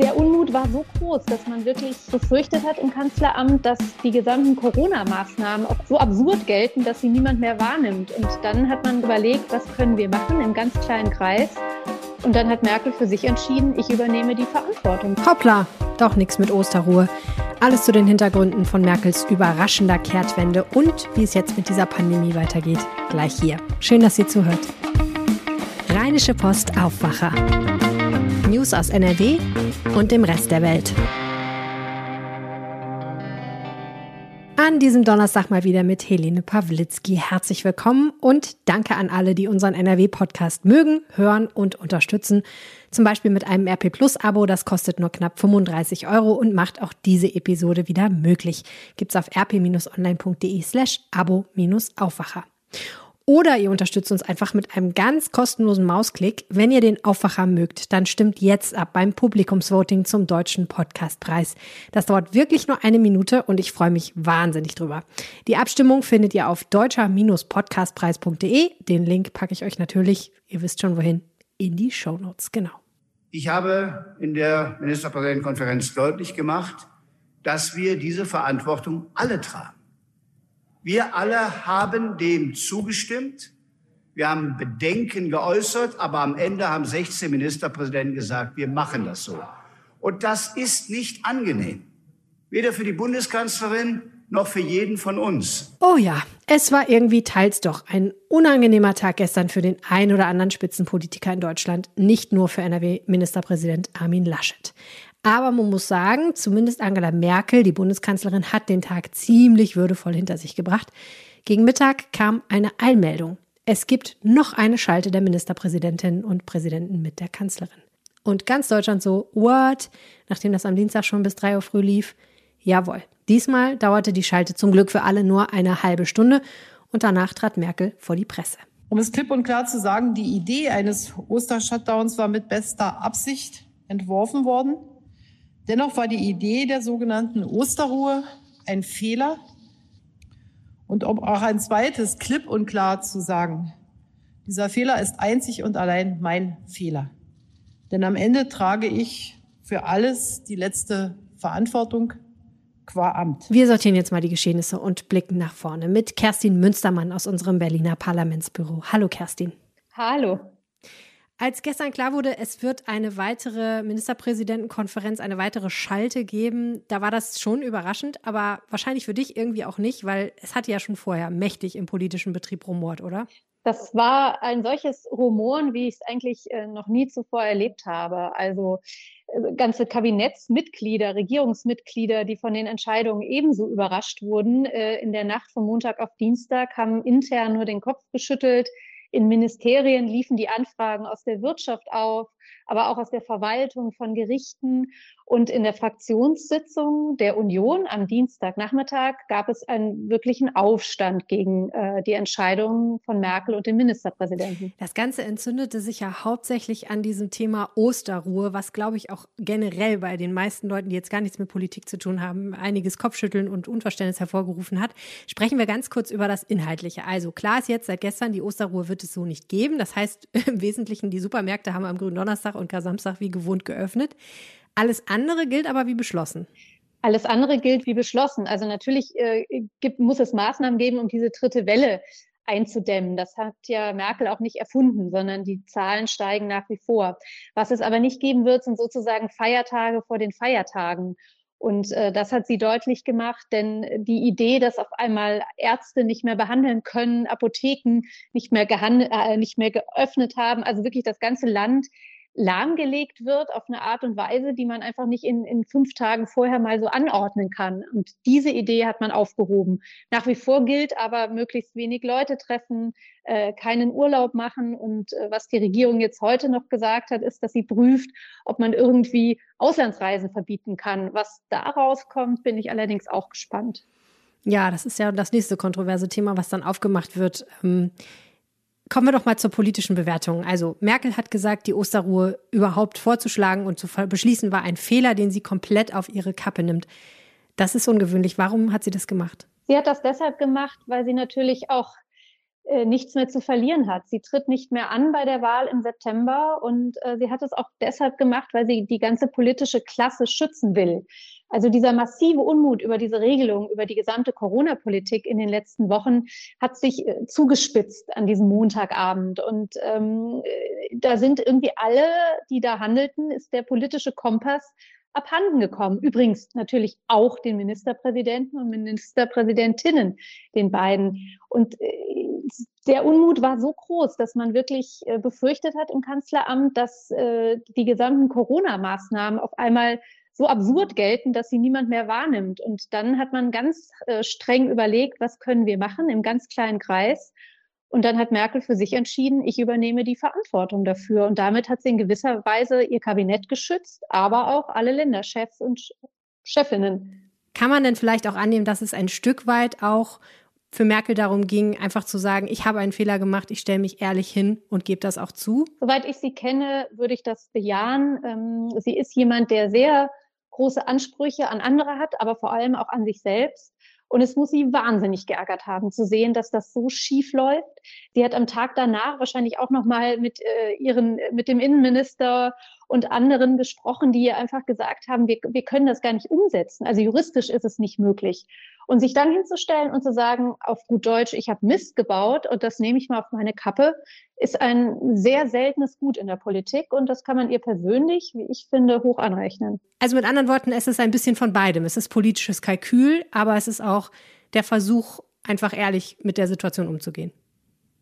Der Unmut war so groß, dass man wirklich befürchtet hat im Kanzleramt, dass die gesamten Corona-Maßnahmen auch so absurd gelten, dass sie niemand mehr wahrnimmt. Und dann hat man überlegt, was können wir machen im ganz kleinen Kreis. Und dann hat Merkel für sich entschieden, ich übernehme die Verantwortung. Hoppla, doch nichts mit Osterruhe. Alles zu den Hintergründen von Merkels überraschender Kehrtwende und wie es jetzt mit dieser Pandemie weitergeht, gleich hier. Schön, dass ihr zuhört. Rheinische Post Aufwacher. News aus NRW und dem Rest der Welt. An diesem Donnerstag mal wieder mit Helene Pawlitzki. Herzlich willkommen und danke an alle, die unseren NRW-Podcast mögen, hören und unterstützen. Zum Beispiel mit einem RP Plus-Abo, das kostet nur knapp 35 Euro und macht auch diese Episode wieder möglich. Gibt's auf rp-online.de slash abo-aufwacher. Oder ihr unterstützt uns einfach mit einem ganz kostenlosen Mausklick. Wenn ihr den Aufwacher mögt, dann stimmt jetzt ab beim Publikumsvoting zum Deutschen Podcastpreis. Das dauert wirklich nur eine Minute und ich freue mich wahnsinnig drüber. Die Abstimmung findet ihr auf deutscher-podcastpreis.de. Den Link packe ich euch natürlich, ihr wisst schon wohin, in die Show Notes. Genau. Ich habe in der Ministerpräsidentenkonferenz deutlich gemacht, dass wir diese Verantwortung alle tragen. Wir alle haben dem zugestimmt. Wir haben Bedenken geäußert, aber am Ende haben 16 Ministerpräsidenten gesagt, wir machen das so. Und das ist nicht angenehm. Weder für die Bundeskanzlerin noch für jeden von uns. Oh ja, es war irgendwie teils doch ein unangenehmer Tag gestern für den ein oder anderen Spitzenpolitiker in Deutschland, nicht nur für NRW-Ministerpräsident Armin Laschet. Aber man muss sagen, zumindest Angela Merkel, die Bundeskanzlerin, hat den Tag ziemlich würdevoll hinter sich gebracht. Gegen Mittag kam eine Einmeldung. Es gibt noch eine Schalte der Ministerpräsidentinnen und Präsidenten mit der Kanzlerin. Und ganz Deutschland so, what? Nachdem das am Dienstag schon bis drei Uhr früh lief. Jawohl. Diesmal dauerte die Schalte zum Glück für alle nur eine halbe Stunde und danach trat Merkel vor die Presse. Um es klipp und klar zu sagen, die Idee eines Ostershutdowns war mit bester Absicht entworfen worden. Dennoch war die Idee der sogenannten Osterruhe ein Fehler. Und um auch ein zweites klipp und klar zu sagen, dieser Fehler ist einzig und allein mein Fehler. Denn am Ende trage ich für alles die letzte Verantwortung qua Amt. Wir sortieren jetzt mal die Geschehnisse und blicken nach vorne mit Kerstin Münstermann aus unserem Berliner Parlamentsbüro. Hallo Kerstin. Hallo. Als gestern klar wurde, es wird eine weitere Ministerpräsidentenkonferenz, eine weitere Schalte geben, da war das schon überraschend, aber wahrscheinlich für dich irgendwie auch nicht, weil es hatte ja schon vorher mächtig im politischen Betrieb rumort, oder? Das war ein solches Rumoren, wie ich es eigentlich äh, noch nie zuvor erlebt habe. Also äh, ganze Kabinettsmitglieder, Regierungsmitglieder, die von den Entscheidungen ebenso überrascht wurden. Äh, in der Nacht von Montag auf Dienstag haben intern nur den Kopf geschüttelt in Ministerien liefen die Anfragen aus der Wirtschaft auf, aber auch aus der Verwaltung von Gerichten. Und in der Fraktionssitzung der Union am Dienstagnachmittag gab es einen wirklichen Aufstand gegen äh, die Entscheidungen von Merkel und dem Ministerpräsidenten. Das Ganze entzündete sich ja hauptsächlich an diesem Thema Osterruhe, was, glaube ich, auch generell bei den meisten Leuten, die jetzt gar nichts mit Politik zu tun haben, einiges Kopfschütteln und Unverständnis hervorgerufen hat. Sprechen wir ganz kurz über das Inhaltliche. Also klar ist jetzt seit gestern, die Osterruhe wird es so nicht geben. Das heißt, im Wesentlichen, die Supermärkte haben am grünen Donnerstag und Samstag wie gewohnt geöffnet. Alles andere gilt aber wie beschlossen. Alles andere gilt wie beschlossen. Also natürlich äh, gibt, muss es Maßnahmen geben, um diese dritte Welle einzudämmen. Das hat ja Merkel auch nicht erfunden, sondern die Zahlen steigen nach wie vor. Was es aber nicht geben wird, sind sozusagen Feiertage vor den Feiertagen. Und äh, das hat sie deutlich gemacht, denn die Idee, dass auf einmal Ärzte nicht mehr behandeln können, Apotheken nicht mehr, äh, nicht mehr geöffnet haben, also wirklich das ganze Land lahmgelegt wird auf eine Art und Weise, die man einfach nicht in, in fünf Tagen vorher mal so anordnen kann. Und diese Idee hat man aufgehoben. Nach wie vor gilt aber, möglichst wenig Leute treffen, äh, keinen Urlaub machen. Und äh, was die Regierung jetzt heute noch gesagt hat, ist, dass sie prüft, ob man irgendwie Auslandsreisen verbieten kann. Was daraus kommt, bin ich allerdings auch gespannt. Ja, das ist ja das nächste kontroverse Thema, was dann aufgemacht wird. Ähm Kommen wir doch mal zur politischen Bewertung. Also Merkel hat gesagt, die Osterruhe überhaupt vorzuschlagen und zu beschließen war ein Fehler, den sie komplett auf ihre Kappe nimmt. Das ist ungewöhnlich. Warum hat sie das gemacht? Sie hat das deshalb gemacht, weil sie natürlich auch äh, nichts mehr zu verlieren hat. Sie tritt nicht mehr an bei der Wahl im September und äh, sie hat es auch deshalb gemacht, weil sie die ganze politische Klasse schützen will. Also dieser massive Unmut über diese Regelung, über die gesamte Corona-Politik in den letzten Wochen hat sich äh, zugespitzt an diesem Montagabend. Und ähm, äh, da sind irgendwie alle, die da handelten, ist der politische Kompass abhanden gekommen. Übrigens natürlich auch den Ministerpräsidenten und Ministerpräsidentinnen, den beiden. Und äh, der Unmut war so groß, dass man wirklich befürchtet hat im Kanzleramt, dass die gesamten Corona-Maßnahmen auf einmal so absurd gelten, dass sie niemand mehr wahrnimmt. Und dann hat man ganz äh, streng überlegt, was können wir machen im ganz kleinen Kreis. Und dann hat Merkel für sich entschieden, ich übernehme die Verantwortung dafür. Und damit hat sie in gewisser Weise ihr Kabinett geschützt, aber auch alle Länderchefs und Chefinnen. Kann man denn vielleicht auch annehmen, dass es ein Stück weit auch für Merkel darum ging, einfach zu sagen, ich habe einen Fehler gemacht, ich stelle mich ehrlich hin und gebe das auch zu? Soweit ich sie kenne, würde ich das bejahen. Ähm, sie ist jemand, der sehr große Ansprüche an andere hat, aber vor allem auch an sich selbst. Und es muss sie wahnsinnig geärgert haben, zu sehen, dass das so schief läuft. Sie hat am Tag danach wahrscheinlich auch noch mal mit äh, ihren, mit dem Innenminister und anderen gesprochen, die ihr einfach gesagt haben, wir, wir können das gar nicht umsetzen. Also juristisch ist es nicht möglich. Und sich dann hinzustellen und zu sagen, auf gut Deutsch, ich habe Mist gebaut und das nehme ich mal auf meine Kappe, ist ein sehr seltenes Gut in der Politik und das kann man ihr persönlich, wie ich finde, hoch anrechnen. Also mit anderen Worten, es ist ein bisschen von beidem. Es ist politisches Kalkül, aber es ist auch der Versuch, einfach ehrlich mit der Situation umzugehen.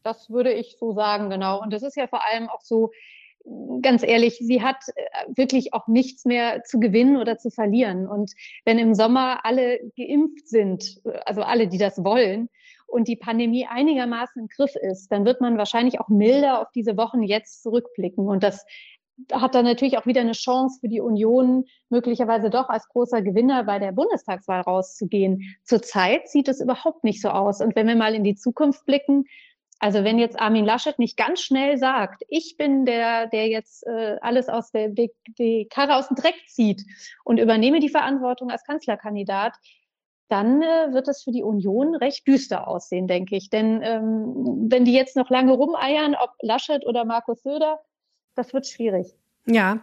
Das würde ich so sagen, genau. Und das ist ja vor allem auch so, ganz ehrlich, sie hat äh, wirklich auch nichts mehr zu gewinnen oder zu verlieren. Und wenn im Sommer alle geimpft sind, also alle, die das wollen, und die Pandemie einigermaßen im Griff ist, dann wird man wahrscheinlich auch milder auf diese Wochen jetzt zurückblicken. Und das hat dann natürlich auch wieder eine Chance für die Union, möglicherweise doch als großer Gewinner bei der Bundestagswahl rauszugehen. Zurzeit sieht es überhaupt nicht so aus. Und wenn wir mal in die Zukunft blicken, also wenn jetzt Armin Laschet nicht ganz schnell sagt, ich bin der, der jetzt äh, alles aus der die, die Karre aus dem Dreck zieht und übernehme die Verantwortung als Kanzlerkandidat, dann äh, wird es für die Union recht düster aussehen, denke ich. Denn ähm, wenn die jetzt noch lange rumeiern, ob Laschet oder Markus Söder, das wird schwierig. Ja,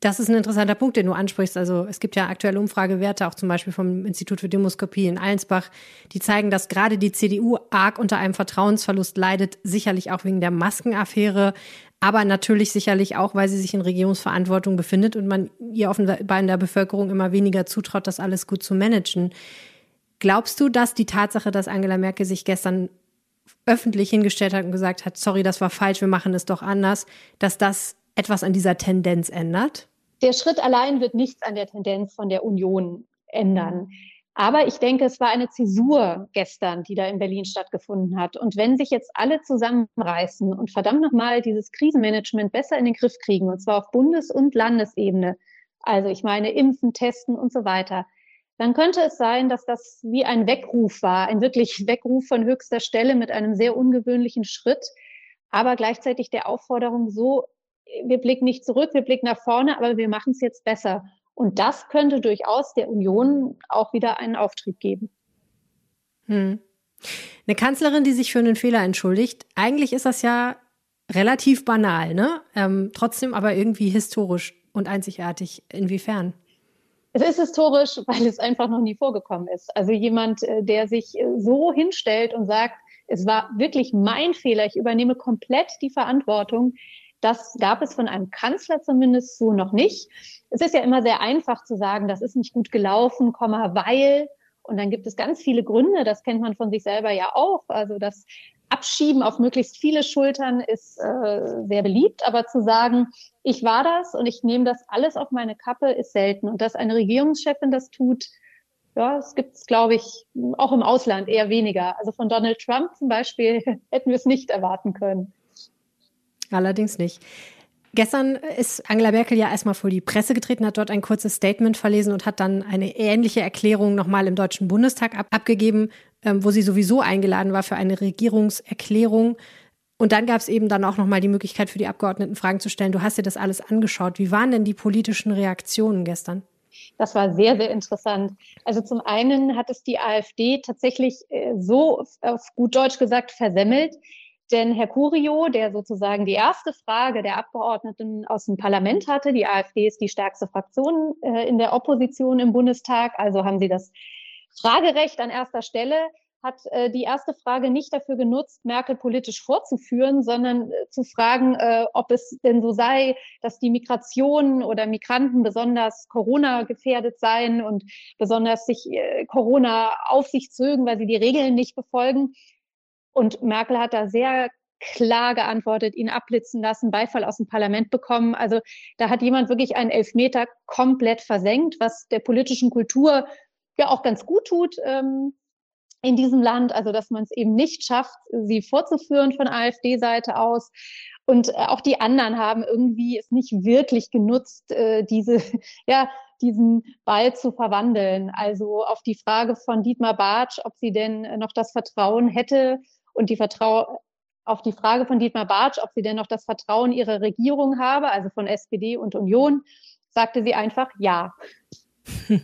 das ist ein interessanter Punkt, den du ansprichst. Also es gibt ja aktuelle Umfragewerte, auch zum Beispiel vom Institut für Demoskopie in Allensbach, die zeigen, dass gerade die CDU arg unter einem Vertrauensverlust leidet, sicherlich auch wegen der Maskenaffäre, aber natürlich sicherlich auch, weil sie sich in Regierungsverantwortung befindet und man ihr offenbar in der Bevölkerung immer weniger zutraut, das alles gut zu managen. Glaubst du, dass die Tatsache, dass Angela Merkel sich gestern öffentlich hingestellt hat und gesagt hat, sorry, das war falsch, wir machen es doch anders, dass das etwas an dieser Tendenz ändert? Der Schritt allein wird nichts an der Tendenz von der Union ändern. Aber ich denke, es war eine Zäsur gestern, die da in Berlin stattgefunden hat. Und wenn sich jetzt alle zusammenreißen und verdammt nochmal dieses Krisenmanagement besser in den Griff kriegen, und zwar auf Bundes- und Landesebene, also ich meine Impfen, Testen und so weiter, dann könnte es sein, dass das wie ein Weckruf war, ein wirklich Weckruf von höchster Stelle mit einem sehr ungewöhnlichen Schritt, aber gleichzeitig der Aufforderung, so wir blicken nicht zurück, wir blicken nach vorne, aber wir machen es jetzt besser. Und das könnte durchaus der Union auch wieder einen Auftrieb geben. Hm. Eine Kanzlerin, die sich für einen Fehler entschuldigt, eigentlich ist das ja relativ banal, ne? Ähm, trotzdem aber irgendwie historisch und einzigartig. Inwiefern? Es ist historisch, weil es einfach noch nie vorgekommen ist. Also jemand, äh, der sich äh, so hinstellt und sagt, es war wirklich mein Fehler, ich übernehme komplett die Verantwortung, das gab es von einem Kanzler zumindest so noch nicht. Es ist ja immer sehr einfach zu sagen, das ist nicht gut gelaufen, weil. Und dann gibt es ganz viele Gründe, das kennt man von sich selber ja auch. Also das Abschieben auf möglichst viele Schultern ist äh, sehr beliebt, aber zu sagen, ich war das und ich nehme das alles auf meine Kappe, ist selten. Und dass eine Regierungschefin das tut, ja, es gibt es, glaube ich, auch im Ausland eher weniger. Also von Donald Trump zum Beispiel hätten wir es nicht erwarten können. Allerdings nicht. Gestern ist Angela Merkel ja erstmal vor die Presse getreten, hat dort ein kurzes Statement verlesen und hat dann eine ähnliche Erklärung nochmal im Deutschen Bundestag ab abgegeben, ähm, wo sie sowieso eingeladen war für eine Regierungserklärung. Und dann gab es eben dann auch nochmal die Möglichkeit für die Abgeordneten Fragen zu stellen. Du hast dir das alles angeschaut. Wie waren denn die politischen Reaktionen gestern? Das war sehr, sehr interessant. Also zum einen hat es die AfD tatsächlich äh, so auf gut Deutsch gesagt versemmelt, denn Herr Curio, der sozusagen die erste Frage der Abgeordneten aus dem Parlament hatte, die AfD ist die stärkste Fraktion äh, in der Opposition im Bundestag, also haben sie das Fragerecht an erster Stelle, hat äh, die erste Frage nicht dafür genutzt, Merkel politisch vorzuführen, sondern äh, zu fragen, äh, ob es denn so sei, dass die Migration oder Migranten besonders Corona gefährdet seien und besonders sich äh, Corona auf sich zögen, weil sie die Regeln nicht befolgen. Und Merkel hat da sehr klar geantwortet, ihn abblitzen lassen, Beifall aus dem Parlament bekommen. Also da hat jemand wirklich einen Elfmeter komplett versenkt, was der politischen Kultur ja auch ganz gut tut ähm, in diesem Land. Also dass man es eben nicht schafft, sie vorzuführen von AfD-Seite aus. Und äh, auch die anderen haben irgendwie es nicht wirklich genutzt, äh, diese, ja, diesen Ball zu verwandeln. Also auf die Frage von Dietmar Bartsch, ob sie denn noch das Vertrauen hätte, und die Vertrau auf die Frage von Dietmar Bartsch, ob sie denn noch das Vertrauen ihrer Regierung habe, also von SPD und Union, sagte sie einfach ja.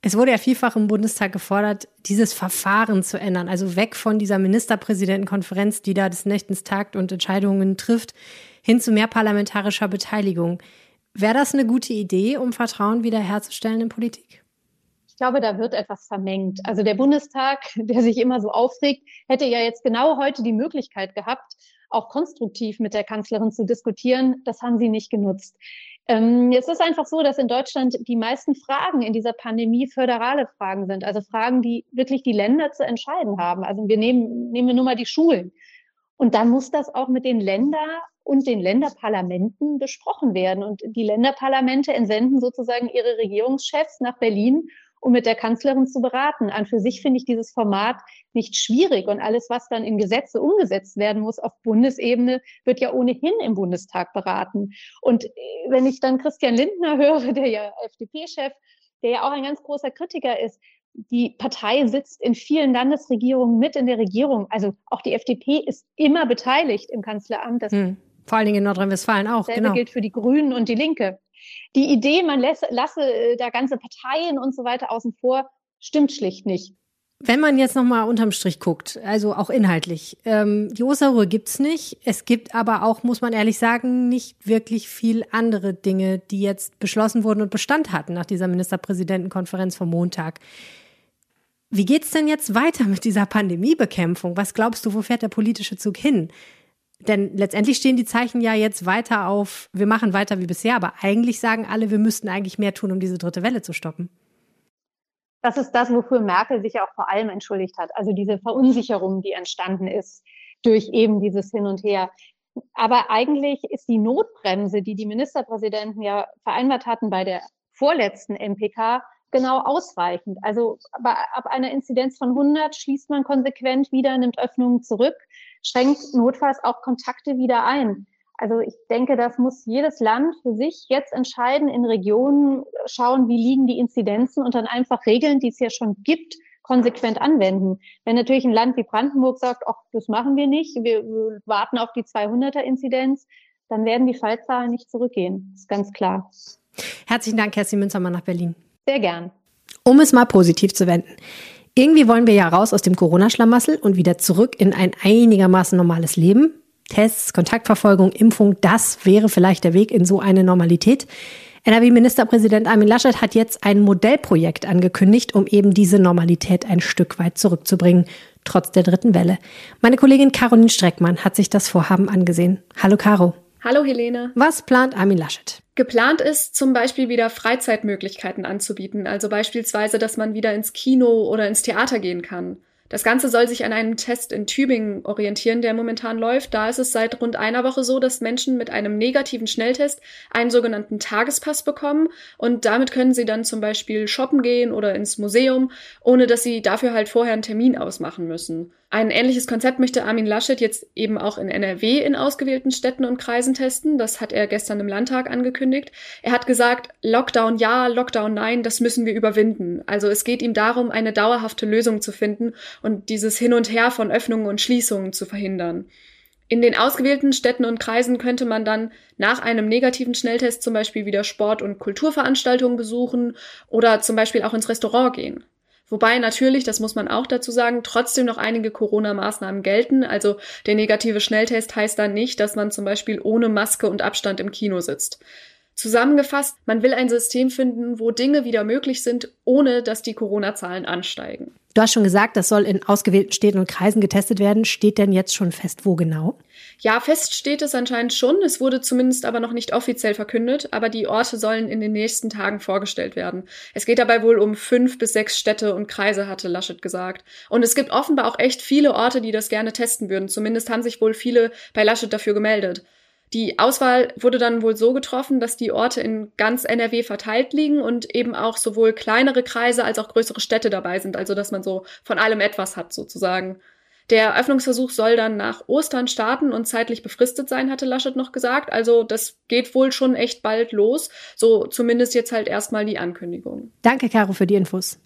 Es wurde ja vielfach im Bundestag gefordert, dieses Verfahren zu ändern, also weg von dieser Ministerpräsidentenkonferenz, die da des Nächtens tagt und Entscheidungen trifft, hin zu mehr parlamentarischer Beteiligung. Wäre das eine gute Idee, um Vertrauen wiederherzustellen in Politik? Glaube, da wird etwas vermengt. Also der Bundestag, der sich immer so aufregt, hätte ja jetzt genau heute die Möglichkeit gehabt, auch konstruktiv mit der Kanzlerin zu diskutieren. Das haben sie nicht genutzt. Ähm, es ist einfach so, dass in Deutschland die meisten Fragen in dieser Pandemie föderale Fragen sind, also Fragen, die wirklich die Länder zu entscheiden haben. Also wir nehmen, nehmen wir nur mal die Schulen. Und dann muss das auch mit den Ländern und den Länderparlamenten besprochen werden. Und die Länderparlamente entsenden sozusagen ihre Regierungschefs nach Berlin um mit der Kanzlerin zu beraten. An für sich finde ich dieses Format nicht schwierig und alles, was dann in Gesetze umgesetzt werden muss auf Bundesebene, wird ja ohnehin im Bundestag beraten. Und äh, wenn ich dann Christian Lindner höre, der ja FDP-Chef, der ja auch ein ganz großer Kritiker ist, die Partei sitzt in vielen Landesregierungen mit in der Regierung. Also auch die FDP ist immer beteiligt im Kanzleramt. Das hm. Vor allen Dingen in Nordrhein-Westfalen auch. Genau. gilt für die Grünen und die Linke. Die Idee, man lasse, lasse äh, da ganze Parteien und so weiter außen vor, stimmt schlicht nicht. Wenn man jetzt nochmal unterm Strich guckt, also auch inhaltlich, ähm, die Osterruhe gibt's nicht. Es gibt aber auch, muss man ehrlich sagen, nicht wirklich viel andere Dinge, die jetzt beschlossen wurden und Bestand hatten nach dieser Ministerpräsidentenkonferenz vom Montag. Wie geht's denn jetzt weiter mit dieser Pandemiebekämpfung? Was glaubst du, wo fährt der politische Zug hin? Denn letztendlich stehen die Zeichen ja jetzt weiter auf, wir machen weiter wie bisher, aber eigentlich sagen alle, wir müssten eigentlich mehr tun, um diese dritte Welle zu stoppen. Das ist das, wofür Merkel sich auch vor allem entschuldigt hat. Also diese Verunsicherung, die entstanden ist durch eben dieses Hin und Her. Aber eigentlich ist die Notbremse, die die Ministerpräsidenten ja vereinbart hatten bei der vorletzten MPK, genau ausreichend. Also ab einer Inzidenz von 100 schließt man konsequent wieder, nimmt Öffnungen zurück schränkt notfalls auch Kontakte wieder ein. Also ich denke, das muss jedes Land für sich jetzt entscheiden, in Regionen schauen, wie liegen die Inzidenzen und dann einfach Regeln, die es ja schon gibt, konsequent anwenden. Wenn natürlich ein Land wie Brandenburg sagt, ach, das machen wir nicht, wir warten auf die 200er Inzidenz, dann werden die Fallzahlen nicht zurückgehen. Das ist ganz klar. Herzlichen Dank, Kerstin Münzermann nach Berlin. Sehr gern. Um es mal positiv zu wenden. Irgendwie wollen wir ja raus aus dem Corona-Schlamassel und wieder zurück in ein einigermaßen normales Leben. Tests, Kontaktverfolgung, Impfung, das wäre vielleicht der Weg in so eine Normalität. NRW-Ministerpräsident Armin Laschet hat jetzt ein Modellprojekt angekündigt, um eben diese Normalität ein Stück weit zurückzubringen, trotz der dritten Welle. Meine Kollegin Caroline Streckmann hat sich das Vorhaben angesehen. Hallo Caro. Hallo Helene. Was plant Armin Laschet? Geplant ist zum Beispiel wieder Freizeitmöglichkeiten anzubieten, also beispielsweise, dass man wieder ins Kino oder ins Theater gehen kann. Das Ganze soll sich an einem Test in Tübingen orientieren, der momentan läuft. Da ist es seit rund einer Woche so, dass Menschen mit einem negativen Schnelltest einen sogenannten Tagespass bekommen und damit können sie dann zum Beispiel shoppen gehen oder ins Museum, ohne dass sie dafür halt vorher einen Termin ausmachen müssen. Ein ähnliches Konzept möchte Armin Laschet jetzt eben auch in NRW in ausgewählten Städten und Kreisen testen. Das hat er gestern im Landtag angekündigt. Er hat gesagt, Lockdown ja, Lockdown nein, das müssen wir überwinden. Also es geht ihm darum, eine dauerhafte Lösung zu finden und dieses Hin und Her von Öffnungen und Schließungen zu verhindern. In den ausgewählten Städten und Kreisen könnte man dann nach einem negativen Schnelltest zum Beispiel wieder Sport- und Kulturveranstaltungen besuchen oder zum Beispiel auch ins Restaurant gehen. Wobei natürlich, das muss man auch dazu sagen, trotzdem noch einige Corona-Maßnahmen gelten. Also der negative Schnelltest heißt dann nicht, dass man zum Beispiel ohne Maske und Abstand im Kino sitzt. Zusammengefasst, man will ein System finden, wo Dinge wieder möglich sind, ohne dass die Corona-Zahlen ansteigen. Du hast schon gesagt, das soll in ausgewählten Städten und Kreisen getestet werden. Steht denn jetzt schon fest, wo genau? Ja, fest steht es anscheinend schon. Es wurde zumindest aber noch nicht offiziell verkündet, aber die Orte sollen in den nächsten Tagen vorgestellt werden. Es geht dabei wohl um fünf bis sechs Städte und Kreise, hatte Laschet gesagt. Und es gibt offenbar auch echt viele Orte, die das gerne testen würden. Zumindest haben sich wohl viele bei Laschet dafür gemeldet. Die Auswahl wurde dann wohl so getroffen, dass die Orte in ganz NRW verteilt liegen und eben auch sowohl kleinere Kreise als auch größere Städte dabei sind, also dass man so von allem etwas hat sozusagen. Der Öffnungsversuch soll dann nach Ostern starten und zeitlich befristet sein, hatte Laschet noch gesagt. Also das geht wohl schon echt bald los. So zumindest jetzt halt erstmal die Ankündigung. Danke, Caro, für die Infos.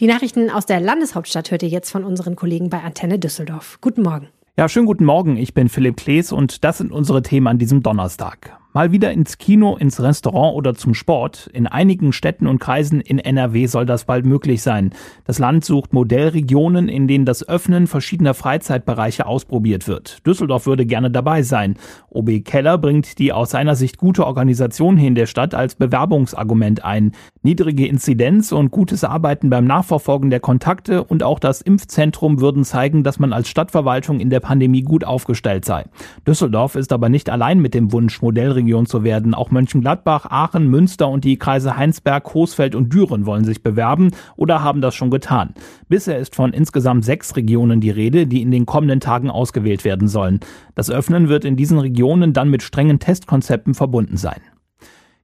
Die Nachrichten aus der Landeshauptstadt hört ihr jetzt von unseren Kollegen bei Antenne Düsseldorf. Guten Morgen. Ja, schönen guten Morgen. Ich bin Philipp Klees und das sind unsere Themen an diesem Donnerstag. Mal wieder ins Kino, ins Restaurant oder zum Sport. In einigen Städten und Kreisen in NRW soll das bald möglich sein. Das Land sucht Modellregionen, in denen das Öffnen verschiedener Freizeitbereiche ausprobiert wird. Düsseldorf würde gerne dabei sein. OB Keller bringt die aus seiner Sicht gute Organisation hier in der Stadt als Bewerbungsargument ein. Niedrige Inzidenz und gutes Arbeiten beim Nachverfolgen der Kontakte und auch das Impfzentrum würden zeigen, dass man als Stadtverwaltung in der Pandemie gut aufgestellt sei. Düsseldorf ist aber nicht allein mit dem Wunsch, Modellregionen Region zu werden. Auch Mönchengladbach, Aachen, Münster und die Kreise Heinsberg, Coesfeld und Düren wollen sich bewerben oder haben das schon getan. Bisher ist von insgesamt sechs Regionen die Rede, die in den kommenden Tagen ausgewählt werden sollen. Das Öffnen wird in diesen Regionen dann mit strengen Testkonzepten verbunden sein.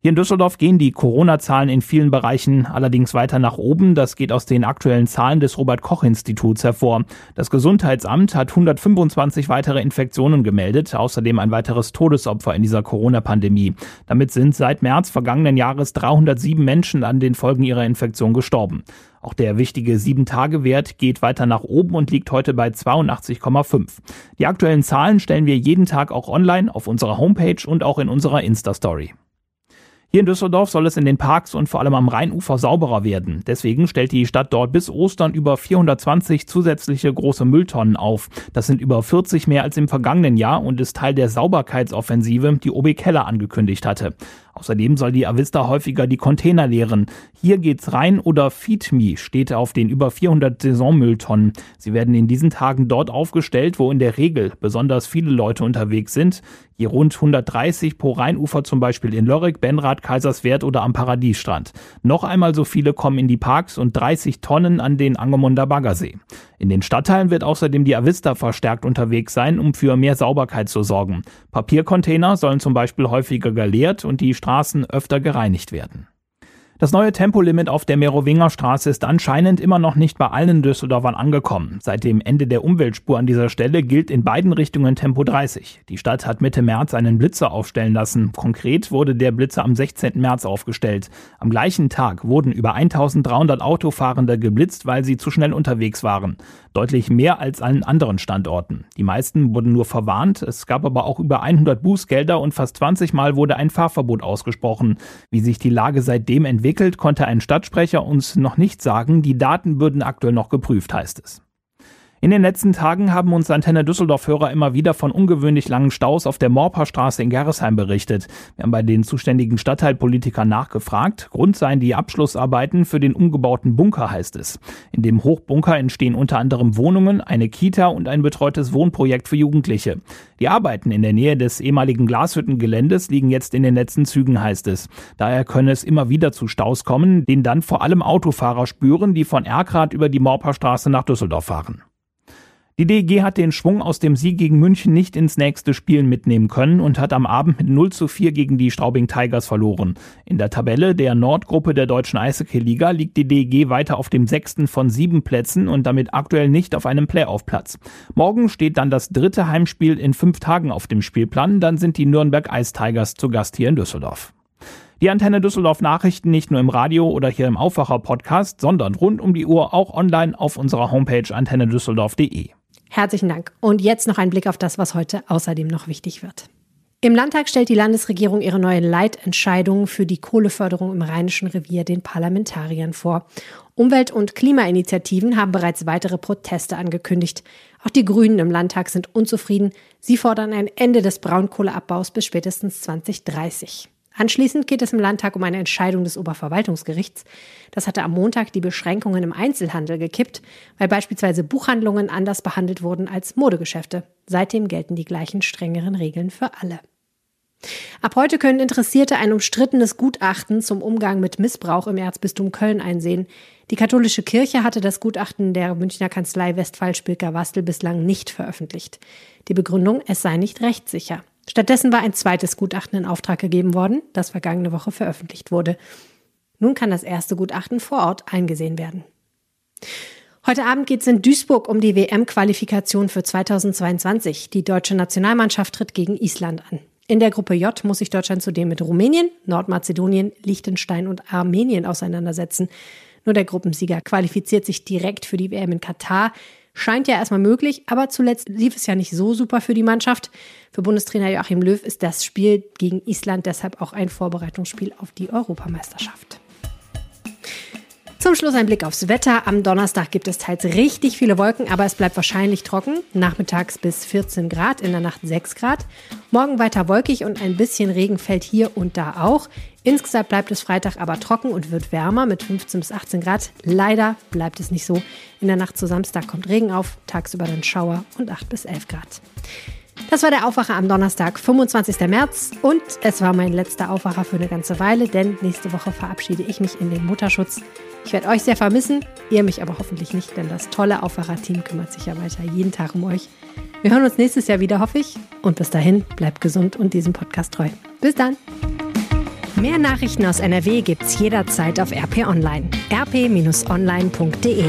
Hier in Düsseldorf gehen die Corona-Zahlen in vielen Bereichen allerdings weiter nach oben. Das geht aus den aktuellen Zahlen des Robert-Koch-Instituts hervor. Das Gesundheitsamt hat 125 weitere Infektionen gemeldet, außerdem ein weiteres Todesopfer in dieser Corona-Pandemie. Damit sind seit März vergangenen Jahres 307 Menschen an den Folgen ihrer Infektion gestorben. Auch der wichtige 7-Tage-Wert geht weiter nach oben und liegt heute bei 82,5. Die aktuellen Zahlen stellen wir jeden Tag auch online auf unserer Homepage und auch in unserer Insta-Story. Hier in Düsseldorf soll es in den Parks und vor allem am Rheinufer sauberer werden. Deswegen stellt die Stadt dort bis Ostern über 420 zusätzliche große Mülltonnen auf. Das sind über 40 mehr als im vergangenen Jahr und ist Teil der Sauberkeitsoffensive, die OB Keller angekündigt hatte. Außerdem soll die Avista häufiger die Container leeren. Hier geht's rein oder Feed Me steht auf den über 400 Saisonmülltonnen. Sie werden in diesen Tagen dort aufgestellt, wo in der Regel besonders viele Leute unterwegs sind. Hier rund 130 pro Rheinufer zum Beispiel in Lörrick, Benrath, Kaiserswerth oder am Paradiesstrand. Noch einmal so viele kommen in die Parks und 30 Tonnen an den Angemunder Baggersee. In den Stadtteilen wird außerdem die Avista verstärkt unterwegs sein, um für mehr Sauberkeit zu sorgen. Papiercontainer sollen zum Beispiel häufiger geleert und die Straßen öfter gereinigt werden. Das neue Tempolimit auf der Merowinger Straße ist anscheinend immer noch nicht bei allen Düsseldorfern angekommen. Seit dem Ende der Umweltspur an dieser Stelle gilt in beiden Richtungen Tempo 30. Die Stadt hat Mitte März einen Blitzer aufstellen lassen. Konkret wurde der Blitzer am 16. März aufgestellt. Am gleichen Tag wurden über 1300 Autofahrende geblitzt, weil sie zu schnell unterwegs waren. Deutlich mehr als an anderen Standorten. Die meisten wurden nur verwarnt. Es gab aber auch über 100 Bußgelder und fast 20 Mal wurde ein Fahrverbot ausgesprochen. Wie sich die Lage seitdem entwickelt, entwickelt, konnte ein Stadtsprecher uns noch nicht sagen. Die Daten würden aktuell noch geprüft, heißt es. In den letzten Tagen haben uns Antenne Düsseldorf-Hörer immer wieder von ungewöhnlich langen Staus auf der Morperstraße in Gerresheim berichtet. Wir haben bei den zuständigen Stadtteilpolitikern nachgefragt. Grund seien die Abschlussarbeiten für den umgebauten Bunker, heißt es. In dem Hochbunker entstehen unter anderem Wohnungen, eine Kita und ein betreutes Wohnprojekt für Jugendliche. Die Arbeiten in der Nähe des ehemaligen Glashüttengeländes liegen jetzt in den letzten Zügen, heißt es. Daher könne es immer wieder zu Staus kommen, den dann vor allem Autofahrer spüren, die von Erkrath über die Morperstraße nach Düsseldorf fahren. Die DEG hat den Schwung aus dem Sieg gegen München nicht ins nächste Spiel mitnehmen können und hat am Abend mit 0 zu 4 gegen die Straubing Tigers verloren. In der Tabelle der Nordgruppe der deutschen Eishockey-Liga liegt die DEG weiter auf dem sechsten von sieben Plätzen und damit aktuell nicht auf einem Playoff-Platz. Morgen steht dann das dritte Heimspiel in fünf Tagen auf dem Spielplan. Dann sind die Nürnberg Ice Tigers zu Gast hier in Düsseldorf. Die Antenne Düsseldorf Nachrichten nicht nur im Radio oder hier im Aufwacher Podcast, sondern rund um die Uhr auch online auf unserer Homepage antennedüsseldorf.de. Herzlichen Dank. Und jetzt noch ein Blick auf das, was heute außerdem noch wichtig wird. Im Landtag stellt die Landesregierung ihre neuen Leitentscheidungen für die Kohleförderung im Rheinischen Revier den Parlamentariern vor. Umwelt- und Klimainitiativen haben bereits weitere Proteste angekündigt. Auch die Grünen im Landtag sind unzufrieden. Sie fordern ein Ende des Braunkohleabbaus bis spätestens 2030. Anschließend geht es im Landtag um eine Entscheidung des Oberverwaltungsgerichts. Das hatte am Montag die Beschränkungen im Einzelhandel gekippt, weil beispielsweise Buchhandlungen anders behandelt wurden als Modegeschäfte. Seitdem gelten die gleichen strengeren Regeln für alle. Ab heute können Interessierte ein umstrittenes Gutachten zum Umgang mit Missbrauch im Erzbistum Köln einsehen. Die katholische Kirche hatte das Gutachten der Münchner Kanzlei Westphal-Spilker-Wastel bislang nicht veröffentlicht. Die Begründung, es sei nicht rechtssicher. Stattdessen war ein zweites Gutachten in Auftrag gegeben worden, das vergangene Woche veröffentlicht wurde. Nun kann das erste Gutachten vor Ort eingesehen werden. Heute Abend geht es in Duisburg um die WM-Qualifikation für 2022. Die deutsche Nationalmannschaft tritt gegen Island an. In der Gruppe J muss sich Deutschland zudem mit Rumänien, Nordmazedonien, Liechtenstein und Armenien auseinandersetzen. Nur der Gruppensieger qualifiziert sich direkt für die WM in Katar. Scheint ja erstmal möglich, aber zuletzt lief es ja nicht so super für die Mannschaft. Für Bundestrainer Joachim Löw ist das Spiel gegen Island deshalb auch ein Vorbereitungsspiel auf die Europameisterschaft. Zum Schluss ein Blick aufs Wetter. Am Donnerstag gibt es teils richtig viele Wolken, aber es bleibt wahrscheinlich trocken. Nachmittags bis 14 Grad, in der Nacht 6 Grad. Morgen weiter wolkig und ein bisschen Regen fällt hier und da auch. Insgesamt bleibt es Freitag aber trocken und wird wärmer mit 15 bis 18 Grad. Leider bleibt es nicht so. In der Nacht zu Samstag kommt Regen auf, tagsüber dann Schauer und 8 bis 11 Grad. Das war der Aufwacher am Donnerstag, 25. März. Und es war mein letzter Aufwacher für eine ganze Weile, denn nächste Woche verabschiede ich mich in den Mutterschutz. Ich werde euch sehr vermissen, ihr mich aber hoffentlich nicht, denn das tolle Aufwacher-Team kümmert sich ja weiter jeden Tag um euch. Wir hören uns nächstes Jahr wieder, hoffe ich. Und bis dahin, bleibt gesund und diesem Podcast treu. Bis dann. Mehr Nachrichten aus NRW gibt's jederzeit auf RP Online. rp-online.de